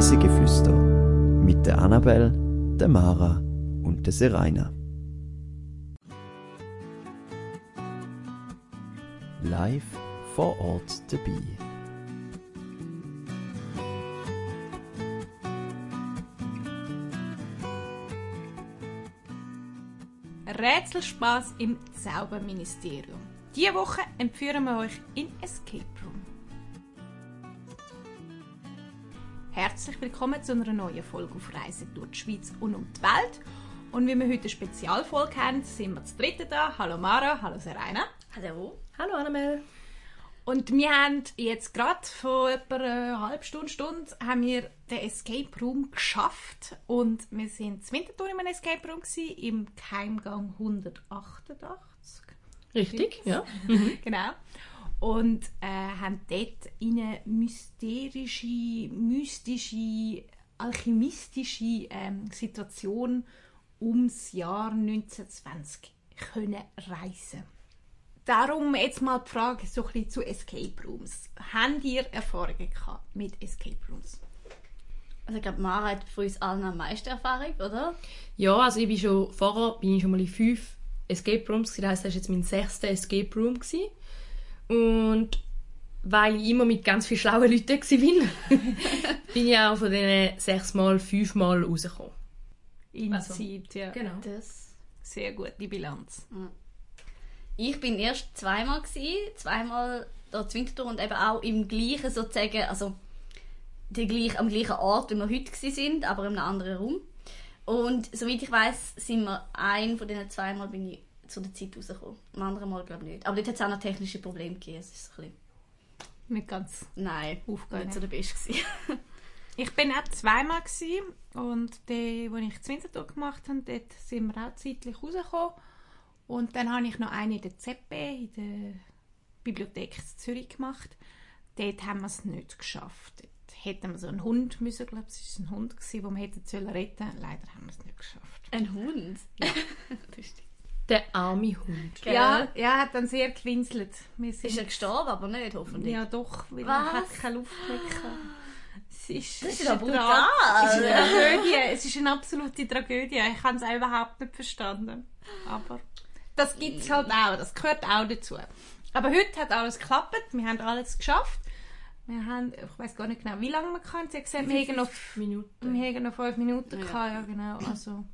Reisegeflüster mit der Annabel, der Mara und der Seraina. Live vor Ort dabei. Rätselspaß im Zauberministerium. Diese Woche entführen wir euch in Escape Herzlich willkommen zu einer neuen Folge auf Reise durch die Schweiz und um die Welt. Und wie wir heute eine Spezialfolge haben, sind wir zu dritten da. Hallo Mara, hallo Serena. Hallo. Hallo Annabelle. Und wir haben jetzt gerade vor etwa einer halben Stunde, Stunde haben wir den Escape Room geschafft. Und wir sind zu Winterthur in einem Escape Room gewesen, im Keimgang 188. Richtig, ja. genau. Und äh, haben dort in eine mysterische, mystische, alchemistische ähm, Situation ums Jahr 1920 können reisen. Darum jetzt mal die Frage so ein bisschen zu Escape Rooms. Habt ihr Erfahrungen gehabt mit Escape Rooms? Also ich glaube, Mara hat von uns allen am meisten Erfahrung, oder? Ja, also ich bin schon, vorher bin ich schon mal in fünf Escape Rooms. Das heisst, das war jetzt mein sechster Escape Room. Gewesen. Und weil ich immer mit ganz vielen schlauen Leuten war, bin ich auch von diesen sechsmal, fünfmal rausgekommen. In Also, Zeit, ja. Genau. Das. Sehr gute Bilanz. Ich bin erst zweimal gewesen, zweimal da zu Winterthur und eben auch im gleichen sozusagen, also die gleich, am gleichen Ort, wie wir heute sind, aber in einem anderen Raum. Und soweit ich weiß, sind wir ein von diesen zweimal bin ich zu der Zeit rausgekommen. Am anderen Mal glaube ich nicht. Aber dort hat es auch noch technische Probleme gegeben. Es ist ein bisschen, Nicht ganz. nein, Aufgegangen. nicht so der Beste. Ich bin auch zweimal gewesen, und die, wo ich zu Winterthur gemacht habe, dort sind wir auch zeitlich rausgekommen. Und dann habe ich noch eine in der ZB, in der Bibliothek in Zürich gemacht. Dort haben wir es nicht geschafft. Dort hätten wir so einen Hund müssen, glaube ich, es war ein Hund, gewesen, den wir hätten sollen retten Leider haben wir es nicht geschafft. Ein Hund? Ja. das stimmt. Der arme Hund. Gell? Ja, er hat dann sehr gewinselt. Ist er gestorben, aber nicht, hoffentlich. Ja, doch, weil Was? er hat keine Luft mehr. Es ist, Das es ist ja brutal. Es ist eine Tragödie. Es ist eine absolute Tragödie. Ich habe es auch überhaupt nicht verstanden. Aber das gibt es halt auch. Das gehört auch dazu. Aber heute hat alles geklappt. Wir haben alles geschafft. Wir haben, ich weiß gar nicht genau, wie lange wir können. Sie gesagt, wir haben noch, Minuten. wir haben noch fünf Minuten Ja. gehabt. Ja, genau. Also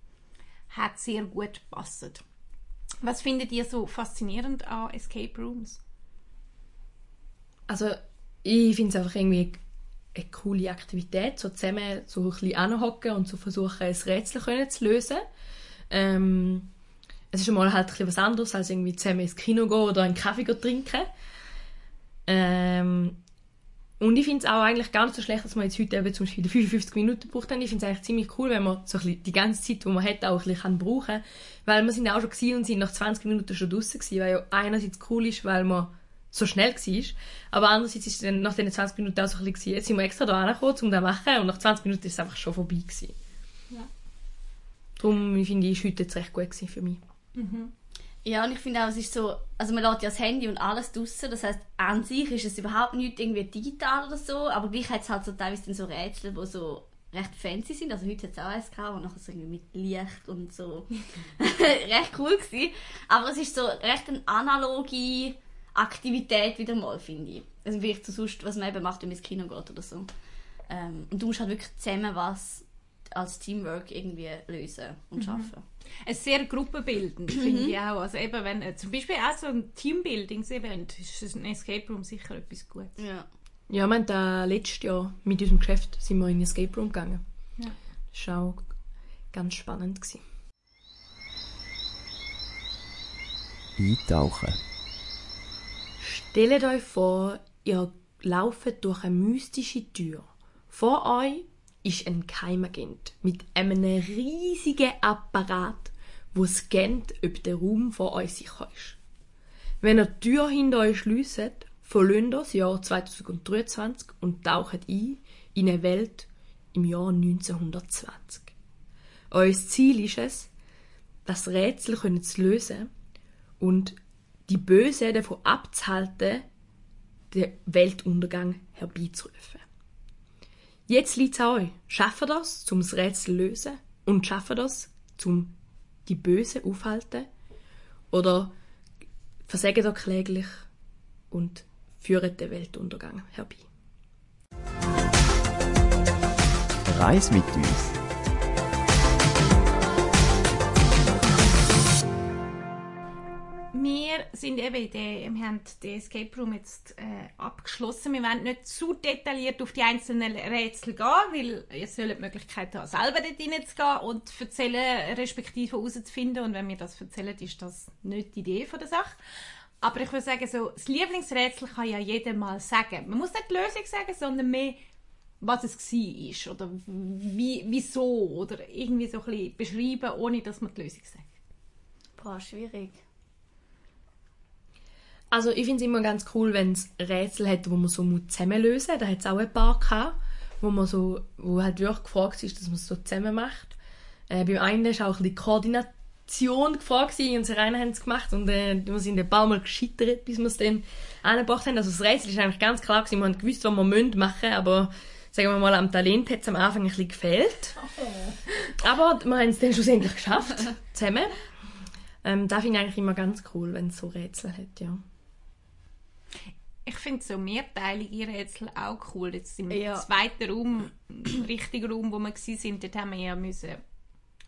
hat sehr gut gepasst. Was findet ihr so faszinierend an Escape Rooms? Also, ich finde es einfach irgendwie eine coole Aktivität, so zusammen so ein bisschen anhocken und so versuchen, ein Rätsel können zu lösen. Ähm, es ist mal halt ein bisschen was anderes, als irgendwie zusammen ins Kino gehen oder einen Kaffee trinken. Ähm, und ich finde es auch eigentlich gar nicht so schlecht, dass man jetzt heute eben zum Beispiel 55 Minuten braucht. Ich finde es eigentlich ziemlich cool, wenn man so ein die ganze Zeit, die man hat, auch ein bisschen kann brauchen kann. Weil wir sind auch schon gewesen und sind nach 20 Minuten schon draußen gewesen, weil ja einerseits cool ist, weil man so schnell war, aber andererseits ist dann nach diesen 20 Minuten auch so ein bisschen gewesen, jetzt sind wir extra da angekommen, um das zu machen und nach 20 Minuten ist es einfach schon vorbei gewesen. Ja. Darum finde ich, ist heute jetzt recht gut gewesen für mich. Ja, und ich finde auch, es ist so, also man lädt ja das Handy und alles draussen, das heißt an sich ist es überhaupt nicht irgendwie digital oder so, aber gleich hat es halt so teilweise dann so Rätsel, die so recht fancy sind, also heute hat es auch eins gehabt, wo nachher so irgendwie mit Licht und so recht cool gewesen, aber es ist so recht eine analoge Aktivität wieder mal, finde ich. Also wie zu sonst, was man eben macht, wenn man ins Kino geht oder so. Ähm, und du musst halt wirklich zusammen was als Teamwork irgendwie lösen und schaffen. Es ist sehr gruppenbildend, finde ich auch. Also eben, wenn äh, zum Beispiel auch so ein Teambuildings-Event ist ein Escape Room sicher etwas Gutes. Ja. Ja, wir haben da letztes Jahr mit unserem Geschäft sind wir in den Escape Room gegangen. Ja. Das war auch ganz spannend. Gewesen. Eintauchen. Stellt euch vor, ihr lauft durch eine mystische Tür. Vor euch ist ein Geheimagent mit einem riesigen Apparat, wo scannt, ob der Raum vor euch sicher ist. Wenn ihr die Tür hinter euch schließt, ihr das Jahr 2023 und taucht ein in eine Welt im Jahr 1920. Euer Ziel ist es, das Rätsel zu lösen und die Böse davon abzuhalten, den Weltuntergang herbeizurufen. Jetzt liegt es an euch. Schaffen das, um das Rätsel zu lösen? Und schaffen das, um die Bösen aufhalten? Oder versagen da kläglich und führen den Weltuntergang herbei? Reis mit uns. Sind eben der, wir haben den Escape Room jetzt äh, abgeschlossen. Wir wollen nicht zu detailliert auf die einzelnen Rätsel gehen, weil ihr sollt die Möglichkeit haben, selber dort reinzugehen und zu erzählen, respektive herauszufinden. Und wenn wir das erzählen, ist das nicht die Idee von der Sache. Aber ich würde sagen, so, das Lieblingsrätsel kann ja jeder mal sagen. Man muss nicht die Lösung sagen, sondern mehr, was es war oder wie, wieso oder irgendwie so ein bisschen beschreiben, ohne dass man die Lösung sagt. Boah, schwierig. Also ich finde es immer ganz cool, wenn es Rätsel hat, wo man so zusammenlösen muss. Da hat es auch ein paar gehabt, wo man so, wo halt wirklich gefragt ist, dass man es so zusammen macht. Äh, beim einen ist auch ein bisschen Koordination gefragt und sie rein haben es gemacht und äh, wir sind ein paar Mal gescheitert, bis wir es dann angebracht haben. Also das Rätsel ist eigentlich ganz klar gewesen, wir haben gewusst, was wir machen müssen, aber sagen wir mal, am Talent hat es am Anfang ein bisschen gefehlt. Aber wir haben es dann schlussendlich geschafft, zusammen. Ähm, das finde ich eigentlich immer ganz cool, wenn es so Rätsel hat, ja. Ich finde so mehrteilige Rätsel auch cool. Jetzt im Ja. zweiten Raum, richtigen Raum, wo wir waren, dort haben wir ja müssen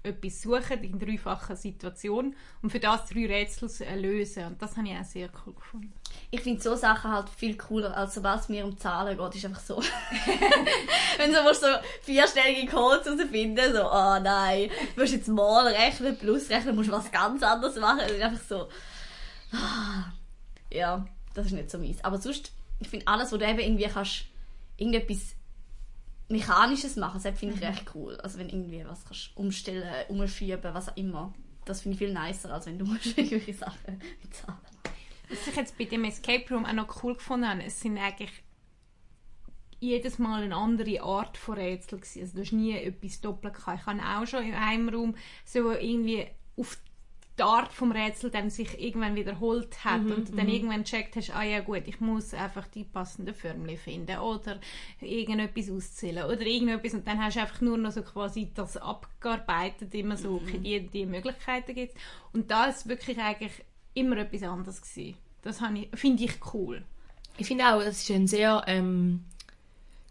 etwas suchen in dreifacher Situation und für das drei Rätsel äh, lösen. Und das habe ich auch sehr cool gefunden. Ich finde so Sachen halt viel cooler, als sobald es mir um Zahlen geht, ist einfach so. Wenn du musst so vierstellige Codes herausfinden, so, oh nein, du musst jetzt mal rechnen, plus rechnen, musst was ganz anderes machen. Das ist einfach so. ah. Ja, das ist nicht so mies. Aber sonst, ich finde alles, wo du eben irgendwie kannst, irgendetwas Mechanisches machen, das finde ich recht cool. Also wenn irgendwie was kannst umstellen, umschieben, was auch immer. Das finde ich viel nicer, als wenn du irgendwelche Sachen mit Zahlen Was ich jetzt bei dem Escape Room auch noch cool gefunden habe, es sind eigentlich jedes Mal eine andere Art von Rätsel gewesen. Also du hast nie etwas doppelt gehabt. Ich habe auch schon in einem Raum so irgendwie auf die Art vom Rätsel dann sich irgendwann wiederholt hat und du dann irgendwann checkt hast, ah ja gut, ich muss einfach die passenden Förmchen finden oder irgendetwas auszählen oder irgendetwas und dann hast du einfach nur noch so quasi das abgearbeitet, immer so, okay, die, die Möglichkeiten gibt und da ist wirklich eigentlich immer etwas anderes gewesen. Das finde ich cool. Ich finde auch, es ist ein sehr ähm,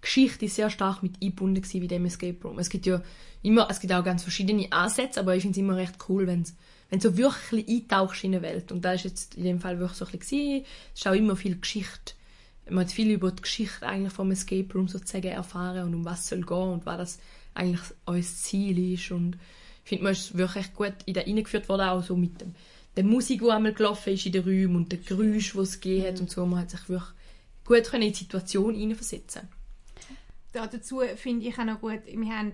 Geschichte ist sehr stark mit eingebunden gewesen wie dem Escape Room. Es gibt ja immer, es gibt auch ganz verschiedene Ansätze, aber ich finde es immer recht cool, wenn wenn du so wirklich eintauchst in eine Welt. Und da ist jetzt in dem Fall wirklich so ein bisschen. Es ist auch immer viel Geschichte. Man hat viel über die Geschichte eigentlich vom Escape Room sozusagen erfahren und um was es soll gehen und was das eigentlich euer Ziel ist. Und ich finde, man ist wirklich gut in da reingeführt worden, auch so mit dem, der Musik, die einmal gelaufen ist in den Räumen und der Geräusch, die es gegeben hat und so. Man hat sich wirklich gut können in die Situation hineinversetzen da dazu finde ich auch noch gut, wir haben,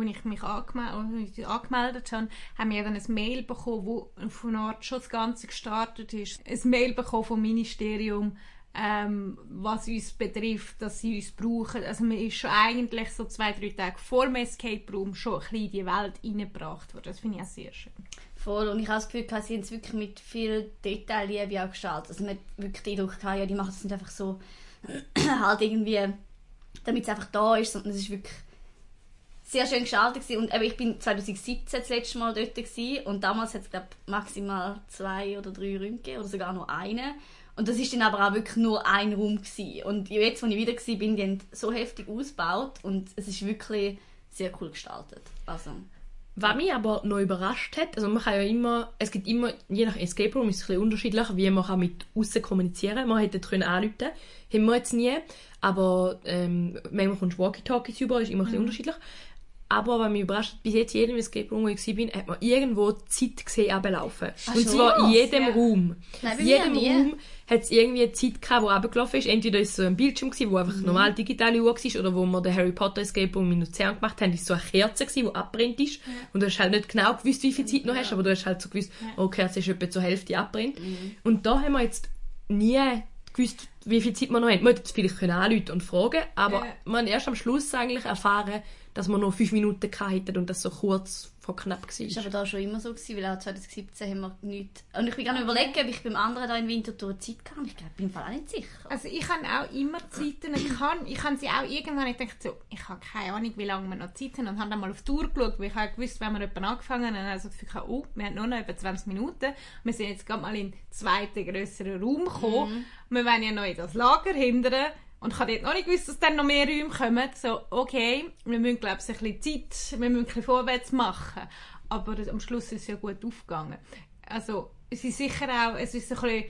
als ich mich angemeldet, angemeldet habe, haben wir dann ein Mail bekommen, wo von Art schon das Ganze gestartet ist. Ein Mail bekommen vom Ministerium, ähm, was uns betrifft, dass sie uns brauchen. Also man ist schon eigentlich so zwei, drei Tage vor dem Escape Room schon ein bisschen in die Welt hineingebracht worden. Das finde ich auch sehr schön. Voll. Und ich habe das Gefühl, sie haben es wirklich mit viel Detailliebe auch gestaltet. Also man hat wirklich den Eindruck, ja, die machen das nicht einfach so halt irgendwie, damit es einfach da ist, sondern es ist wirklich sehr schön gestaltet gewesen. Und eben, ich bin 2017 das letzte Mal dort gewesen, und damals hat es glaube maximal zwei oder drei Räume gegeben, oder sogar nur einen. Und das ist dann aber auch wirklich nur ein Raum gewesen. Und jetzt, als ich wieder war, bin, die haben so heftig ausgebaut und es ist wirklich sehr cool gestaltet. Also, Was mich aber noch überrascht hat, also man kann ja immer, es gibt immer, je nach Escape Room ist es ein bisschen unterschiedlich, wie man kann mit außen kommunizieren kann. Man hätte können anrufen haben wir jetzt nie, aber ähm, manchmal kommst du Walkie-Talkies über, ist immer ein bisschen unterschiedlich. Aber was mich überrascht bis jetzt jedem Escape Room, wo ich war, hat man irgendwo die Zeit gesehen runterlaufen. Und schon? zwar in jedem Ja. Raum. Nein, in jedem nie. Raum hat es irgendwie eine Zeit gehabt, die runtergelaufen ist. Entweder ist es so ein Bildschirm, gewesen, wo einfach normal digitale Uhr war, oder wo wir den Harry Potter Escape Room in Luzern gemacht haben, ist so eine Kerze gewesen, die abbrennt ist. Und du hast halt nicht genau gewusst, wie viel Zeit du noch hast, aber du hast halt so gewusst, oh, die Kerze ist etwa zur Hälfte abbrennt. Und da haben wir jetzt nie gewusst, wie viel Zeit wir noch haben. Wir hätten jetzt vielleicht können anrufen und fragen, aber Ja. man erst am Schluss eigentlich erfahren, dass wir nur fünf Minuten hatten und das so kurz vor knapp Das war war. aber da schon immer so, gewesen, weil auch 2017 haben wir nichts... Und ich bin gerade überlegen, ob ich beim anderen da in Winterthur Zeit kann. Ich glaube, bin im Fall auch nicht sicher. Also ich habe auch immer Zeiten gehabt. Ich habe sie auch irgendwann ich dachte so, ich habe keine Ahnung, wie lange wir noch Zeit haben und habe dann mal auf die Uhr geschaut, weil ich habe gewusst, wenn wir jemanden angefangen haben, dann habe ich gehabt, oh, wir haben nur noch etwa 20 Minuten. Wir sind jetzt gerade mal in den zweiten grösseren Raum gekommen. Wir wollen ja noch in das Lager hindern. Und ich habe dort noch nicht gewusst, dass dann noch mehr Räume kommen. So, okay, wir müssen, glaube ich, ein bisschen Zeit, wir müssen ein bisschen vorwärts machen. Aber am Schluss ist es ja gut aufgegangen. Also, es ist sicher auch, es ist ein bisschen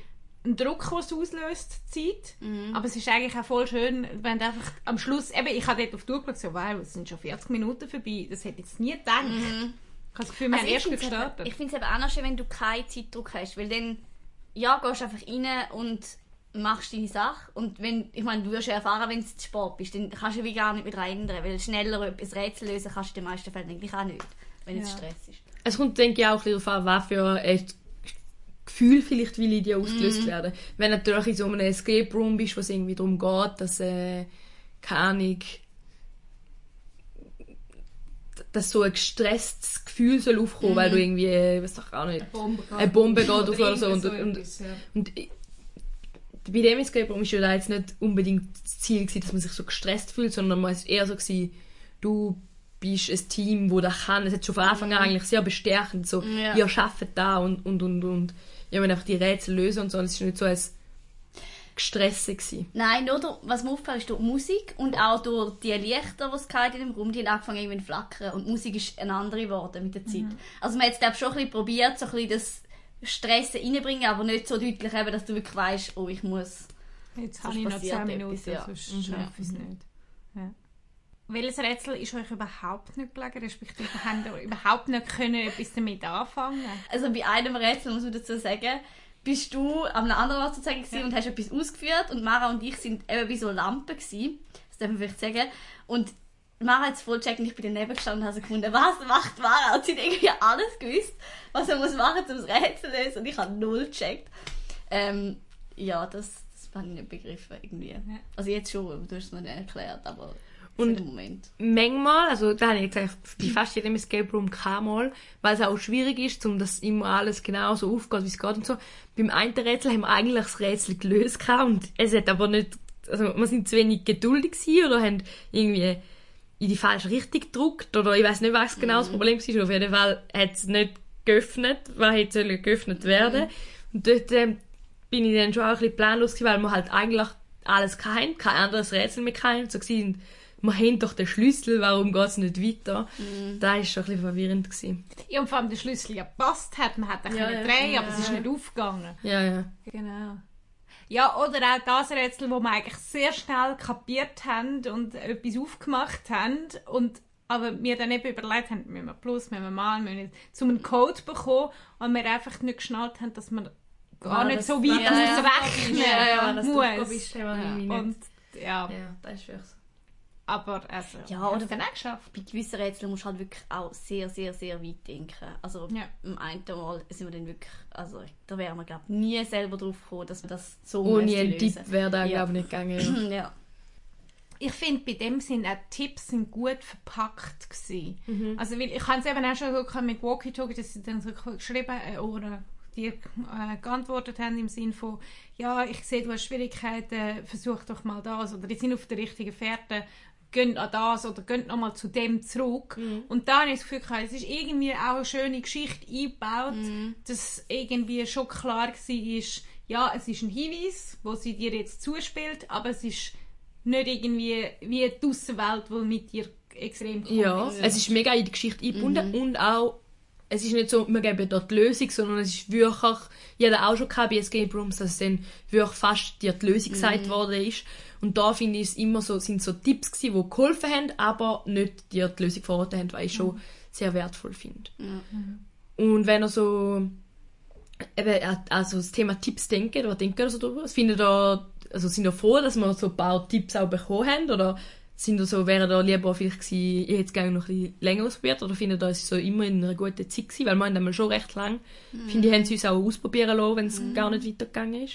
ein Druck, den es auslöst, die Zeit. Aber es ist eigentlich auch voll schön, wenn einfach am Schluss, eben, ich habe dort auf die Uhr geschaut, so, wow, es sind schon 40 Minuten vorbei. Das hätte ich jetzt nie gedacht. Ich habe das Gefühl, wir Also haben ich erst finde gestartet. es eben auch noch schön, wenn du keinen Zeitdruck hast, weil dann ja, gehst du einfach rein und machst deine Sache und wenn, ich meine, du wirst ja erfahren, wenn du zu spät bist, dann kannst du wie gar nicht wieder ändern, weil schneller etwas Rätsel lösen kannst du in den meisten Fällen eigentlich auch nicht, wenn es Ja. Stress ist. Es kommt, denke ich, auch ein bisschen darauf an, was für ein Gefühl vielleicht will in dir ausgelöst Mhm. werden. Wenn du natürlich in so einem Escape Room bist, wo es irgendwie darum geht, dass, äh, keine Ahnung, dass so ein gestresstes Gefühl soll aufkommen, weil Mhm. du irgendwie, äh, weiß doch auch nicht, Bombe eine Bombe geht auf oder so. Und, und, und ich- bei dem Escape Room war ja jetzt nicht unbedingt das Ziel, gewesen, dass man sich so gestresst fühlt, sondern man ist eher so, gewesen, du bist ein Team, wo das kann. Es hat schon von Anfang an eigentlich sehr bestärkend, so, Ja. ihr schafft da und, und, und, und. Ihr müsst einfach die Rätsel lösen und so. Und es war nicht so ein Gestressen. Gewesen. Nein, nur durch, was mir auffällt, ist durch die Musik und auch durch die Lichter, die es in dem Raum, die haben angefangen irgendwie zu flackern und die Musik ist eine andere geworden mit der Zeit. Also man hat es glaube ich schon ein bisschen probiert, so ein bisschen das Stress reinbringen, aber nicht so deutlich eben, dass du wirklich weißt, oh ich muss. Jetzt habe ich noch passiert 10 Minuten, etwas, ja. sonst Mhm. schaffe ich es nicht. Ja. Welches Rätsel ist euch überhaupt nicht gelegen? Respektive habt ihr überhaupt nicht können etwas damit anfangen Also bei einem Rätsel muss man dazu sagen, bist du an einem anderen Ort sozusagen gewesen und hast etwas ausgeführt und Mara und ich sind eben bei so Lampen gewesen. Das darf man vielleicht sagen. Und Mara hat es voll gecheckt und ich bin daneben gestanden und habe so gefunden, was macht Mara? Und sie hat irgendwie alles gewusst, was er muss machen, um das Rätsel zu lösen. Und ich habe null gecheckt. Ähm, ja, das, das habe ich nicht begriffen irgendwie. Also jetzt schon, du hast es mir nicht erklärt, aber Und- Moment. manchmal, also da habe ich gesagt, bei fast jedem Escape Room mal, weil es auch schwierig ist, um das immer alles genau so aufgeht, wie es geht und so. Beim einen Rätsel haben wir eigentlich das Rätsel gelöst gehabt und es hat aber nicht, also wir sind zu wenig geduldig gewesen oder haben irgendwie in die falsche Richtung gedruckt oder ich weiß nicht, was genau das Problem war. Auf jeden Fall hat es nicht geöffnet, was hätte geöffnet werden. Und dort ähm, bin ich dann schon auch ein bisschen planlos gewesen, weil wir halt eigentlich alles hatten, kein anderes Rätsel mehr. Und so gewesen, wir haben doch den Schlüssel, warum geht es nicht weiter? Da war schon ein bisschen verwirrend. Gewesen. Ja, und vor allem der Schlüssel ja gepasst hat. Man hat ihn Ja, können ja. drehen, aber es ist nicht aufgegangen. Ja, ja. Genau. Ja, oder auch das Rätsel, wo wir eigentlich sehr schnell kapiert haben und etwas aufgemacht haben und aber wir dann eben überlegt haben, müssen wir plus, müssen wir mal, müssen wir zum einen Code bekommen und wir einfach nicht geschnallt haben, dass man gar Ja, nicht das- so weit ja, ja, ausrechnen ja, ja, muss. irgendwie nicht. Und ja, Ja, das ist wirklich so. Aber also, Ja, oder- es dann auch geschafft. bei gewissenRätseln musst du halt wirklich auch sehr, sehr, sehr weit denken. Also Ja. im einen Mal sind wir dann wirklich, also da wären wir glaube nie selber drauf gekommen, dass wir das so Ohne einen. Tipp wäre da, Ja. glaube ich, nicht gegangen. Ja. ja. Ich finde, bei dem sind auch die Tipps sind gut verpackt gewesen. Mhm. Also, weil ich habe es eben auch schon gehabt mit Walkie-Talkie, dass sie dann so geschrieben äh, oder dir äh, geantwortet haben im Sinne von, ja, ich sehe, du hast Schwierigkeiten, versuch doch mal das oder die sind auf der richtigen Fährte, gehen an das oder gehen nochmal zu dem zurück. Mhm. Und da habe ich das Gefühl, gehabt, es ist irgendwie auch eine schöne Geschichte eingebaut, Mhm. dass irgendwie schon klar war, ja, es ist ein Hinweis, wo sie dir jetzt zuspielt, aber es ist nicht irgendwie wie die Außenwelt, die mit dir extrem Ja, es ist mega in die Geschichte eingebunden und auch, es ist nicht so, wir geben dort die Lösung, sondern es ist wirklich, jeder auch schon gehabt bei Escape Rooms, dass dann wirklich fast dir die Lösung gesagt worden ist. Und da finde ich es immer so, sind so Tipps gewesen, die geholfen haben, aber nicht dir die Lösung verraten haben, was ich schon sehr wertvoll finde. Und wenn ihr so, eben, also das Thema Tipps denkt, was denkt ihr so darüber? Findet ihr, also sind ihr froh, dass wir so ein paar Tipps auch bekommen haben? Oder sind ihr so, wäre da lieber vielleicht gewesen, ich hätte es gerne noch ein bisschen länger ausprobiert? Oder findet ihr, es so immer in einer guten Zeit gewesen? Weil wir haben dann schon recht lang, finde ich, haben sie uns auch ausprobieren lassen, wenn es gar nicht weitergegangen ist.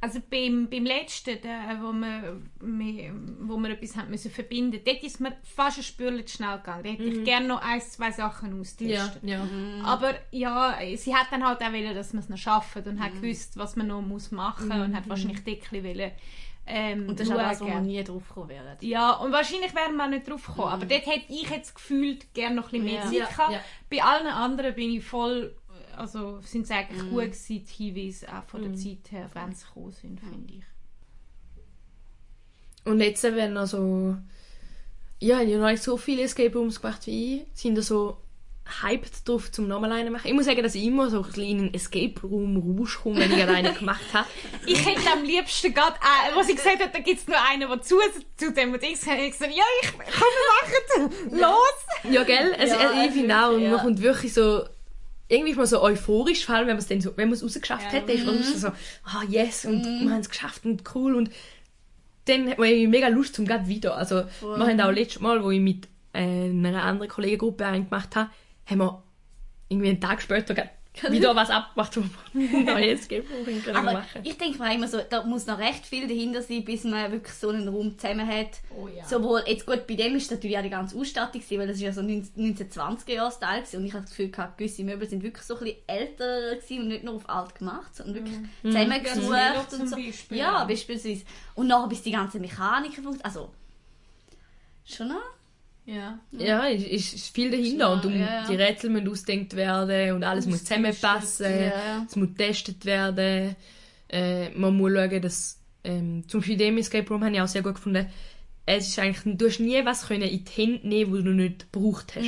Also beim, beim letzten, der, wo, wir, wo wir etwas haben müssen verbinden dort ist mir fast ein Spürchen schnell gegangen. Da hätte ich gerne noch ein, zwei Sachen austestet. ja. Aber ja, sie hat dann halt auch wollen, dass wir es noch schaffen und hat gewusst, was man noch muss machen muss und hat wahrscheinlich bisschen wollen, ähm, Und das ist auch das, wo wir nie drauf gekommen wären. Ja, und wahrscheinlich wären wir auch nicht drauf gekommen. Aber dort hätte ich jetzt gefühlt gerne noch ein bisschen mehr Ja. Zeit Ja, gehabt. ja. Bei allen anderen bin ich voll, also sind es eigentlich gut gewesen, die Hinweise auch von der Zeit her, wenn sie gekommen sind, finde ich. Und jetzt, wenn also ja, ich habe noch nicht so viele Escape Rooms gemacht wie ich, sind da so hyped drauf, zum nochmal einen machen. Ich muss sagen, dass ich immer so ein bisschen in einen Escape Room Rausch komme, wenn ich einen gemacht habe. Ich hätte am liebsten gerade, äh, was ich gesagt habe, da gibt es nur einen, der zu, zu dem und ich habe gesagt, ja, ich, komm, wir machen es, los! Ja, gell? Also, Ja, ich finde auch, ja. man kommt wirklich so irgendwie ist man so euphorisch, vor allem wenn man es dann so, wenn man es rausgeschafft hat, dann ist man so, ah yes, und wir haben es geschafft und cool. Und dann hat man irgendwie mega Lust zum gerade wieder. Also wir haben auch letztes Mal, wo ich mit äh, einer anderen Kollegengruppe einen gemacht habe, haben wir irgendwie einen Tag später wieder was abgemacht, wo ein neues können Aber machen. ich denke mir immer so, da muss noch recht viel dahinter sein, bis man wirklich so einen Raum zusammen hat. Oh ja. Sowohl, jetzt gut, bei dem ist natürlich auch die ganze Ausstattung, gewesen, weil das ist ja so 1920er Jahre Style gewesen, und ich habe das Gefühl gehabt, gewisse Möbel sind wirklich so ein bisschen älter gewesen und nicht nur auf alt gemacht, sondern wirklich Ja, zusammengesucht Velo zum und so. Beispiel, ja, ja. beispielsweise. Und nachher bis die ganze Mechanik funktioniert. Also, schon noch? Ja. Ja, es ist, ist viel dahinter und um, Ja, ja. die Rätsel müssen ausgedenkt werden und alles muss zusammenpassen. Ja. Es muss getestet werden. Äh, man muss schauen, dass ähm, zum Beispiel in dem Escape Room habe ich auch sehr gut gefunden, es ist eigentlich, du hast nie was können in die Hände nehmen, was du nicht gebraucht hast.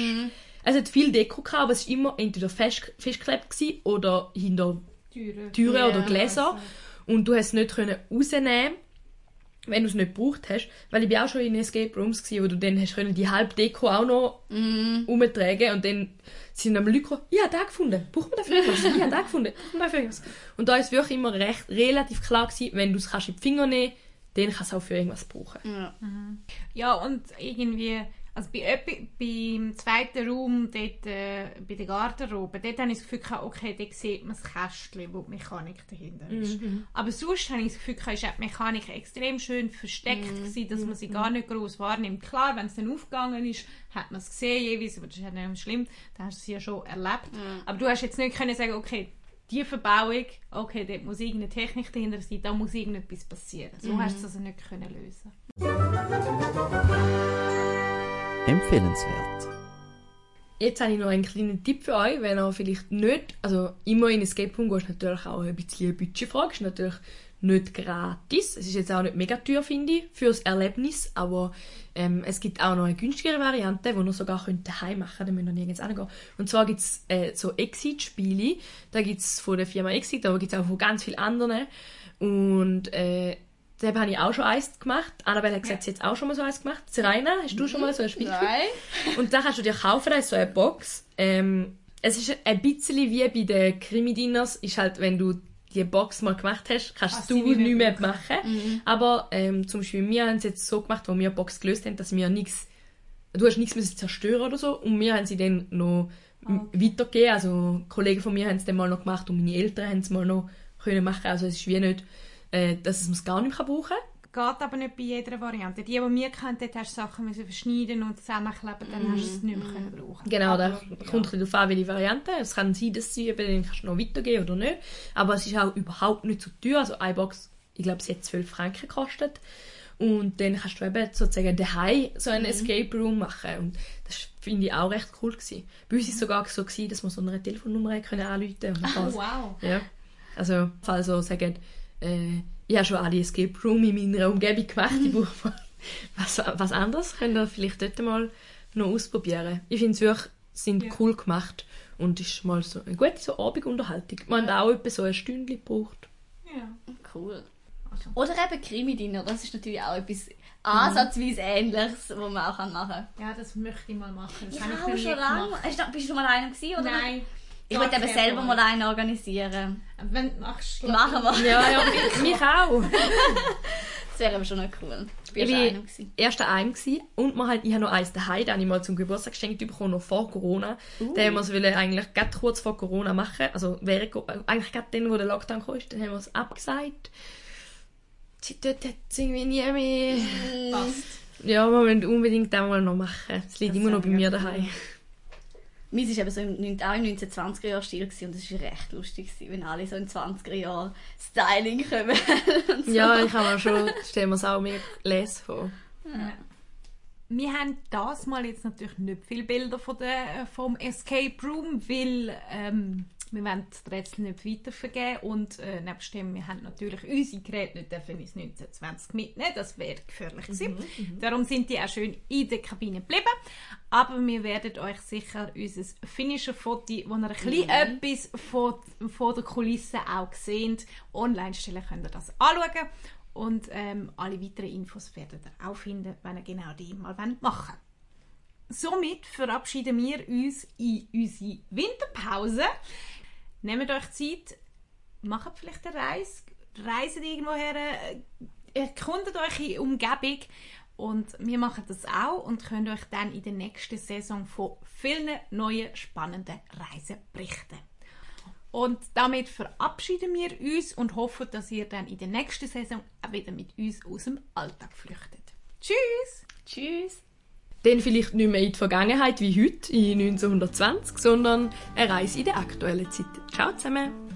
Es hat viel Deko gehabt, aber es war immer entweder fest, festgeklebt gewesen oder hinter Türen. Ja, oder Gläser. Und du hast es nicht können rausnehmen wenn du es nicht gebraucht hast. Weil ich bin auch schon in Escape Rooms gewesen, wo du dann hast können die halbe Deko auch noch umtragen und dann sind am Leute gekommen, ich habe den gefunden, brauchen wir dafür was? Ich habe den gefunden, brauchen wir dafür was? Und da ist wirklich immer recht, relativ klar gewesen, wenn du es kannst in die Finger nehmen dann kannst du es auch für irgendwas brauchen. Ja. Ja, und irgendwie, also bei, öppi- beim zweiten Raum, dort, äh, bei der Garderobe, dort habe ich das Gefühl, okay, dort sieht man das Kästchen, wo die Mechanik dahinter ist. Aber sonst habe ich das Gefühl, ist die Mechanik extrem schön versteckt gewesen, dass man sie gar nicht groß wahrnimmt. Klar, wenn es dann aufgegangen ist, hat man es gesehen jeweils, aber das ist ja nicht schlimm, da hast du es ja schon erlebt. Aber du hast jetzt nicht können sagen, okay, die Verbauung, okay, dort muss irgendeine Technik dahinter sein, da muss irgendetwas passieren. So hast du es also nicht können lösen. Empfehlenswert. Jetzt habe ich noch einen kleinen Tipp für euch, wenn ihr vielleicht nicht, also immer in Escape Room gehst, natürlich auch ein bisschen eine Budgetfrage, ist natürlich nicht gratis. Es ist jetzt auch nicht mega teuer, finde ich, fürs Erlebnis, aber ähm, es gibt auch noch eine günstigere Variante, die ihr sogar könnt daheim machen könnt, dann müsst ihr nirgends hingehen. Und zwar gibt es äh, so Exit-Spiele, da gibt es von der Firma Exit, aber gibt es auch von ganz vielen anderen. Und äh, da habe ich auch schon eins gemacht. Annabelle hat gesagt, sie hat jetzt auch schon mal so eins gemacht. Serena, hast du schon mal so ein Spiel gemacht? Nein. Und da kannst du dir kaufen, da ist so eine Box. Ähm, es ist ein bisschen wie bei den Krimi-Dinners, ist halt, wenn du die Box mal gemacht hast, kannst Kannst du sie nicht mehr machen. Aber ähm, zum Beispiel wir haben es jetzt so gemacht, wo wir die Box gelöst haben, dass wir nichts, du hast nichts müssen zerstören oder so. Und wir haben sie dann noch m- weitergegeben. Also Kollegen von mir haben es dann mal noch gemacht und meine Eltern haben es mal noch können machen. Also es ist wie nicht, äh, dass man es gar nicht mehr brauchen kann. Geht aber nicht bei jeder Variante. Die, die wir kennen, dort hast du Sachen müssen verschneiden und zusammenkleben, dann hast du es nicht mehr können brauchen. Genau, da kommt bisschen darauf an, welche Variante. Es kann sein, dass sie eben, dann kannst du noch weitergehen oder nicht. Aber es ist auch überhaupt nicht so teuer. Also eine Box, ich glaube, sie hat 12 Franken gekostet. Und dann kannst du eben sozusagen daheim so einen Escape Room machen. Und das finde ich auch recht cool gewesen. Bei uns war es sogar so, gewesen, dass wir so eine Telefonnummer können anrufen können. Oh, dann wow. ja. Also, falls so sagen, äh, ich habe schon alle Escape Room in meiner Umgebung gemacht, ich brauche mal was, was anderes, könnt ihr vielleicht dort mal noch ausprobieren. Ich finde es wirklich, sind Ja. cool gemacht und ist mal so eine gute so Abendunterhaltung. Man hat auch etwa so ein Stündchen gebraucht. Ja. Cool. Also. Oder eben Krimi-Dinner, das ist natürlich auch etwas ansatzweise Ähnliches, was man auch machen kann. ja, das möchte ich mal machen. Das Ich habe schon lange. gemacht. Bist du schon mal einer gewesen, oder? Nein. Ich wollte eben selber Mal. mal einen organisieren. Wenn du machst, Machen wir. Ja, ja, mich, mich auch. Das wäre aber schon noch cool. Du Ich war erst daheim gewesen und man hat, ich habe noch eins daheim, den ich mal zum Geburtstag geschenkt bekommen, noch vor Corona. Uh. Den haben wir es wollen eigentlich gerade kurz vor Corona machen, also während, äh, eigentlich gerade dann, wo der Lockdown kam, dann haben wir es abgesagt. Seitdem hat es irgendwie nie mehr... Passt. Ja, wir müssen unbedingt auch mal noch machen. Es liegt Das immer noch bei mir cool. daheim. Meins war eben so im, auch im 1920er Jahr Stil gewesen, und das war recht lustig, gewesen, wenn alle so in 20er Jahren Styling kommen. und so. Ja, ich habe mir schon, stellen wir es auch mehr Les vor. Wir haben das mal jetzt natürlich nicht viele Bilder von der, vom Escape Room, weil ähm, wir wollen das Rätsel nicht weitervergeben und äh, nebst dem, wir haben natürlich unsere Geräte nicht dürfen ins 1920 mitnehmen, das wäre gefährlich gewesen. Darum sind die auch schön in der Kabine geblieben. Aber wir werden euch sicher unser Finisher-Foto, wo ihr ein bisschen etwas von, von der Kulisse auch seht, online stellen, könnt ihr das anschauen. Und ähm, alle weiteren Infos werdet ihr auch finden, wenn ihr genau die mal machen wollt. Somit verabschieden wir uns in unsere Winterpause. Nehmt euch Zeit, macht vielleicht eine Reise, reist irgendwoher, äh, erkundet euch in Umgebung und wir machen das auch und können euch dann in der nächsten Saison von vielen neuen spannenden Reisen berichten. Und damit verabschieden wir uns und hoffen, dass ihr dann in der nächsten Saison auch wieder mit uns aus dem Alltag flüchtet. Tschüss! Tschüss. Dann vielleicht nicht mehr in die Vergangenheit wie heute, in 1920, sondern eine Reise in der aktuellen Zeit. Ciao zusammen!